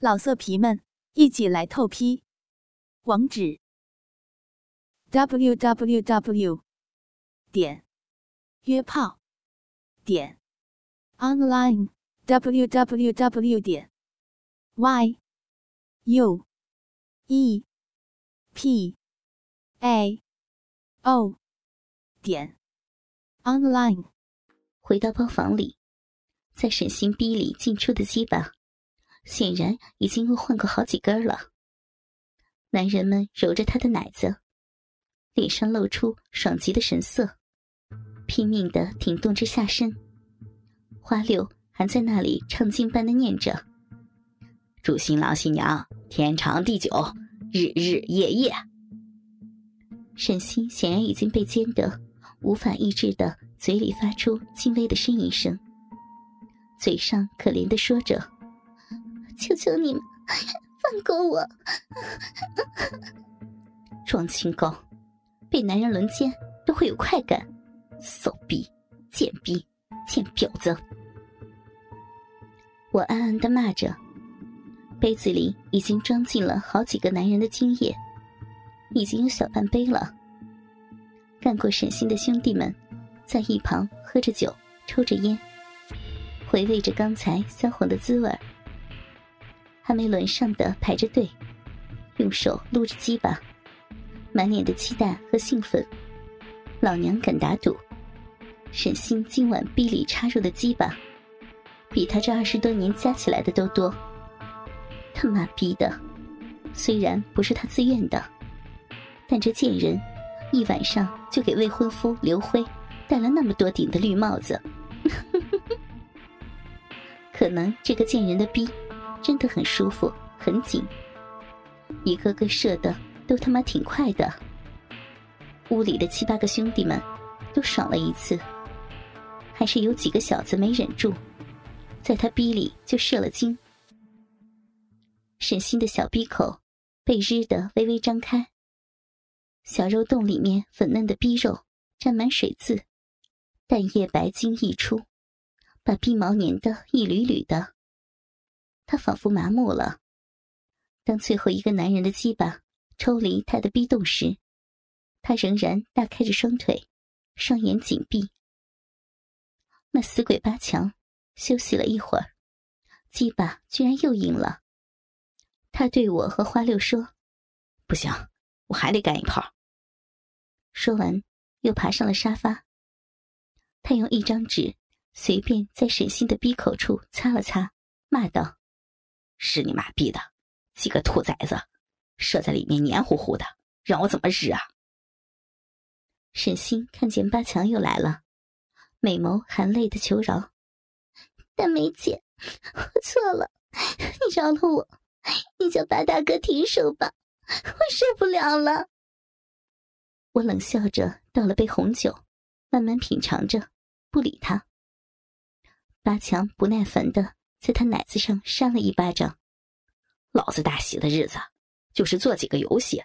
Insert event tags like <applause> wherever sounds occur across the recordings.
老色皮们，一起来透批！网址：w w w 点约炮点 online w w w 点 y u e p a o 点 online。回到包房里，在沈心逼里进出的鸡巴。显然已经又换过好几根了。男人们揉着他的奶子，脸上露出爽极的神色，拼命的挺动着下身。花六还在那里唱经般的念着：“祝新郎新娘天长地久，日日夜夜。”沈心显然已经被煎得无法抑制的，嘴里发出轻微的呻吟声，嘴上可怜的说着。求求你们，放过我！装清高，被男人轮奸都会有快感，骚逼、贱逼、贱婊子！我暗暗的骂着，杯子里已经装进了好几个男人的精液，已经有小半杯了。干过沈心的兄弟们，在一旁喝着酒，抽着烟，回味着刚才销魂的滋味儿。还没轮上的排着队，用手撸着鸡巴，满脸的期待和兴奋。老娘敢打赌，沈星今晚逼里插入的鸡巴，比他这二十多年加起来的都多。他妈逼的，虽然不是他自愿的，但这贱人一晚上就给未婚夫刘辉戴了那么多顶的绿帽子，<laughs> 可能这个贱人的逼。真的很舒服，很紧，一个个射的都他妈挺快的。屋里的七八个兄弟们都爽了一次，还是有几个小子没忍住，在他逼里就射了精。沈心的小逼口被日的微微张开，小肉洞里面粉嫩的逼肉沾满水渍，蛋液白精溢出，把逼毛粘得一缕缕的。他仿佛麻木了。当最后一个男人的鸡巴抽离他的逼洞时，他仍然大开着双腿，双眼紧闭。那死鬼八强休息了一会儿，鸡巴居然又硬了。他对我和花六说：“不行，我还得干一炮。”说完，又爬上了沙发。他用一张纸随便在沈星的逼口处擦了擦，骂道。是你妈逼的，几个兔崽子，射在里面黏糊糊的，让我怎么日啊！沈星看见八强又来了，美眸含泪的求饶：“大梅姐，我错了，你饶了我，你叫八大哥停手吧，我受不了了。”我冷笑着倒了杯红酒，慢慢品尝着，不理他。八强不耐烦的。在他奶子上扇了一巴掌，老子大喜的日子就是做几个游戏，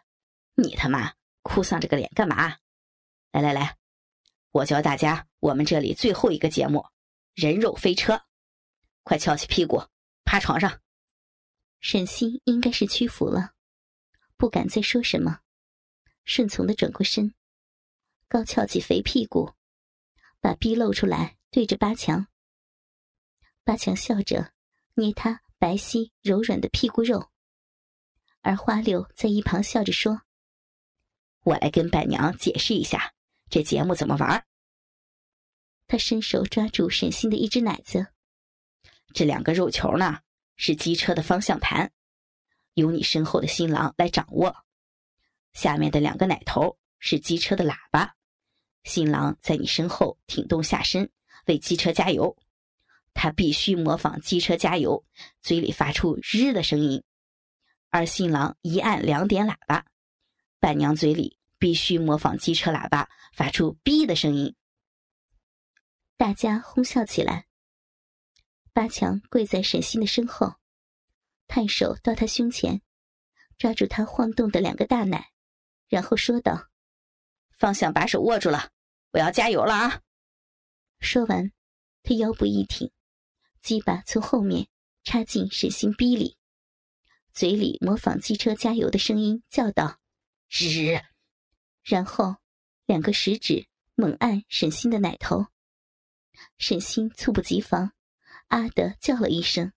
你他妈哭丧着个脸干嘛？来来来，我教大家我们这里最后一个节目——人肉飞车，快翘起屁股趴床上。沈西应该是屈服了，不敢再说什么，顺从的转过身，高翘起肥屁股，把逼露出来，对着八强。八强笑着捏他白皙柔软的屁股肉，而花六在一旁笑着说：“我来跟板娘解释一下这节目怎么玩。”他伸手抓住沈星的一只奶子，这两个肉球呢是机车的方向盘，由你身后的新郎来掌握；下面的两个奶头是机车的喇叭，新郎在你身后挺动下身为机车加油。他必须模仿机车加油，嘴里发出“日”的声音，而新郎一按两点喇叭，伴娘嘴里必须模仿机车喇叭发出“哔”的声音。大家哄笑起来。八强跪在沈星的身后，探手到他胸前，抓住他晃动的两个大奶，然后说道：“方向把手握住了，我要加油了啊！”说完，他腰部一挺。鸡巴从后面插进沈星逼里，嘴里模仿机车加油的声音叫道：“日。”然后两个食指猛按沈星的奶头。沈星猝不及防，啊的叫了一声。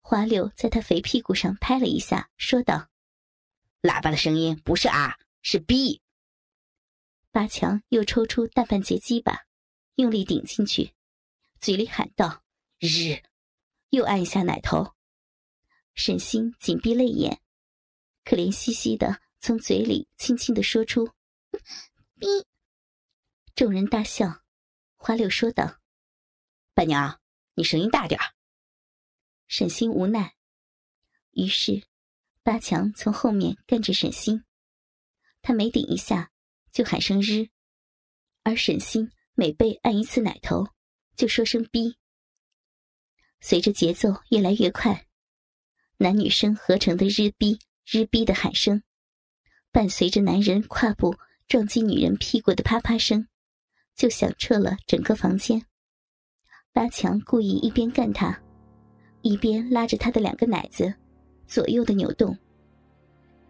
花柳在他肥屁股上拍了一下，说道：“喇叭的声音不是啊，是逼。”八强又抽出大半截鸡巴，用力顶进去，嘴里喊道：“日！”又按一下奶头。沈星紧闭泪眼，可怜兮兮的从嘴里轻轻的说出：“逼。”众人大笑。花柳说道：“伴娘，你声音大点沈星无奈，于是八强从后面跟着沈星，他每顶一下就喊声“日”，而沈星每被按一次奶头就说声“逼”。随着节奏越来越快，男女生合成的“日逼日逼”的喊声，伴随着男人胯部撞击女人屁股的啪啪声。就响彻了整个房间。八强故意一边干他，一边拉着他的两个奶子，左右的扭动，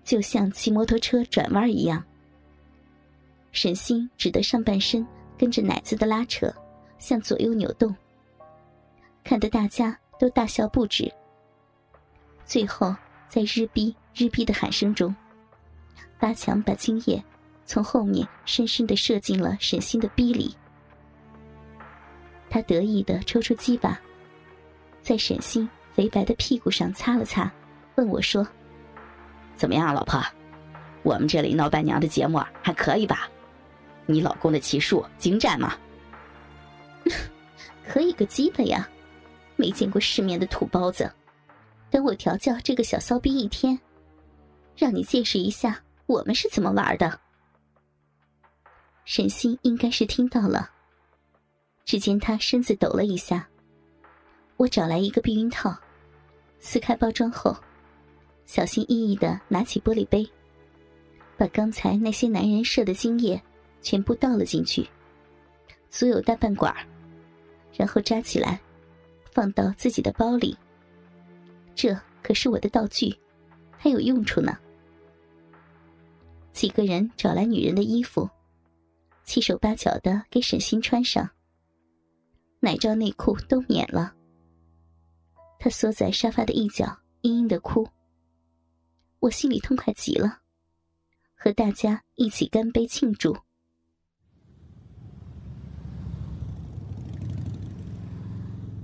就像骑摩托车转弯一样。沈星只得上半身跟着奶子的拉扯，向左右扭动，看得大家都大笑不止。最后，在日逼日逼的喊声中，八强把精液。从后面深深的射进了沈星的逼里，他得意的抽出鸡巴，在沈星肥白的屁股上擦了擦，问我说：“怎么样，老婆？我们这里闹伴娘的节目还可以吧？你老公的骑术精湛吗？”“ <laughs> 可以个鸡巴呀！没见过世面的土包子，等我调教这个小骚逼一天，让你见识一下我们是怎么玩的。”沈星应该是听到了，只见他身子抖了一下。我找来一个避孕套，撕开包装后，小心翼翼的拿起玻璃杯，把刚才那些男人射的精液全部倒了进去，足有大半管然后扎起来，放到自己的包里。这可是我的道具，还有用处呢。几个人找来女人的衣服。七手八脚的给沈星穿上，奶罩内裤都免了。他缩在沙发的一角，嘤嘤的哭。我心里痛快极了，和大家一起干杯庆祝。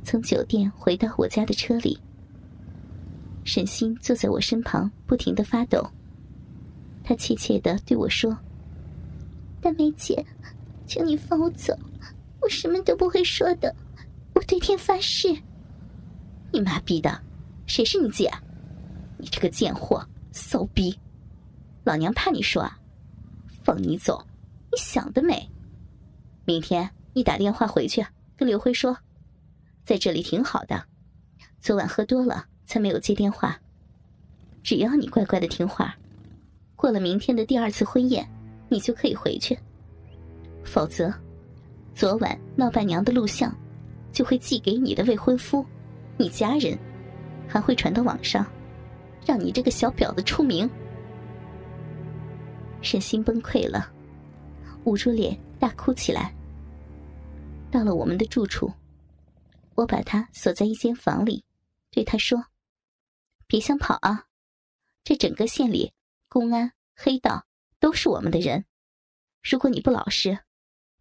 从酒店回到我家的车里，沈星坐在我身旁，不停的发抖。他怯怯的对我说。大梅姐，请你放我走，我什么都不会说的，我对天发誓。你妈逼的，谁是你姐？你这个贱货，骚逼！老娘怕你说啊？放你走，你想得美！明天你打电话回去跟刘辉说，在这里挺好的，昨晚喝多了才没有接电话。只要你乖乖的听话，过了明天的第二次婚宴。你就可以回去，否则，昨晚闹伴娘的录像就会寄给你的未婚夫、你家人，还会传到网上，让你这个小婊子出名。沈心崩溃了，捂住脸大哭起来。到了我们的住处，我把他锁在一间房里，对他说：“别想跑啊！这整个县里，公安、黑道。”都是我们的人，如果你不老实，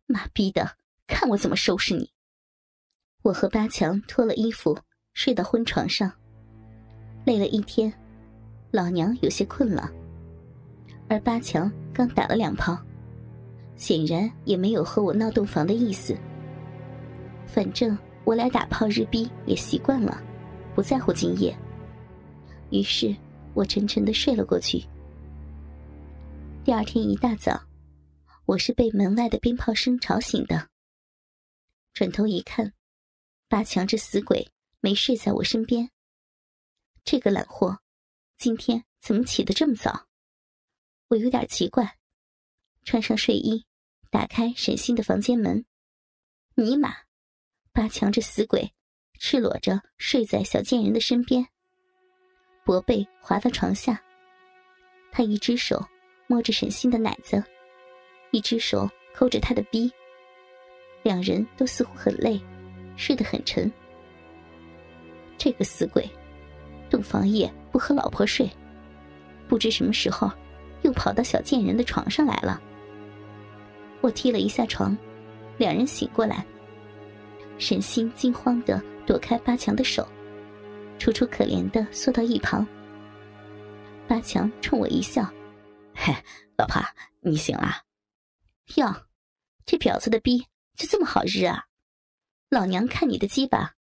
妈逼的，看我怎么收拾你！我和八强脱了衣服，睡到婚床上，累了一天，老娘有些困了，而八强刚打了两炮，显然也没有和我闹洞房的意思。反正我俩打炮日逼也习惯了，不在乎今夜，于是我沉沉的睡了过去。第二天一大早，我是被门外的鞭炮声吵醒的。转头一看，八强这死鬼没睡在我身边。这个懒货，今天怎么起得这么早？我有点奇怪，穿上睡衣，打开沈星的房间门。尼玛，八强这死鬼，赤裸着睡在小贱人的身边。薄被滑到床下，他一只手摸着沈星的奶子，一只手抠着他的逼，两人都似乎很累，睡得很沉。这个死鬼，洞房夜不和老婆睡，不知什么时候又跑到小贱人的床上来了。我踢了一下床，两人醒过来。沈星惊慌的躲开八强的手，楚楚可怜的缩到一旁。八强冲我一笑：“嘿，老婆，你醒了？哟，这婊子的逼就这么好日啊！老娘看你的鸡巴，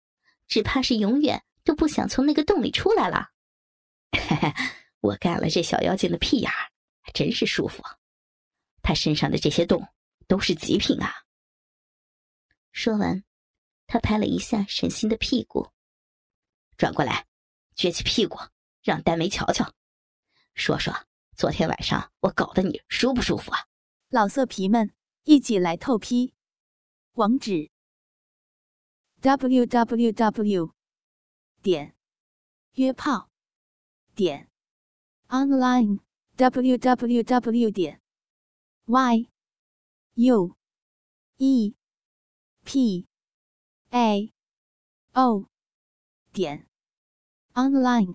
只怕是永远都不想从那个洞里出来了。嘿嘿，我干了这小妖精的屁眼，真是舒服。他身上的这些洞都是极品啊！”说完。他拍了一下沈星的屁股，转过来，撅起屁股，让丹梅瞧瞧，说说昨天晚上我搞得你舒不舒服啊？老色皮们，一起来透批！网址：w w w 点约炮点 online w w w 点 y u e p a. O. 点。Online。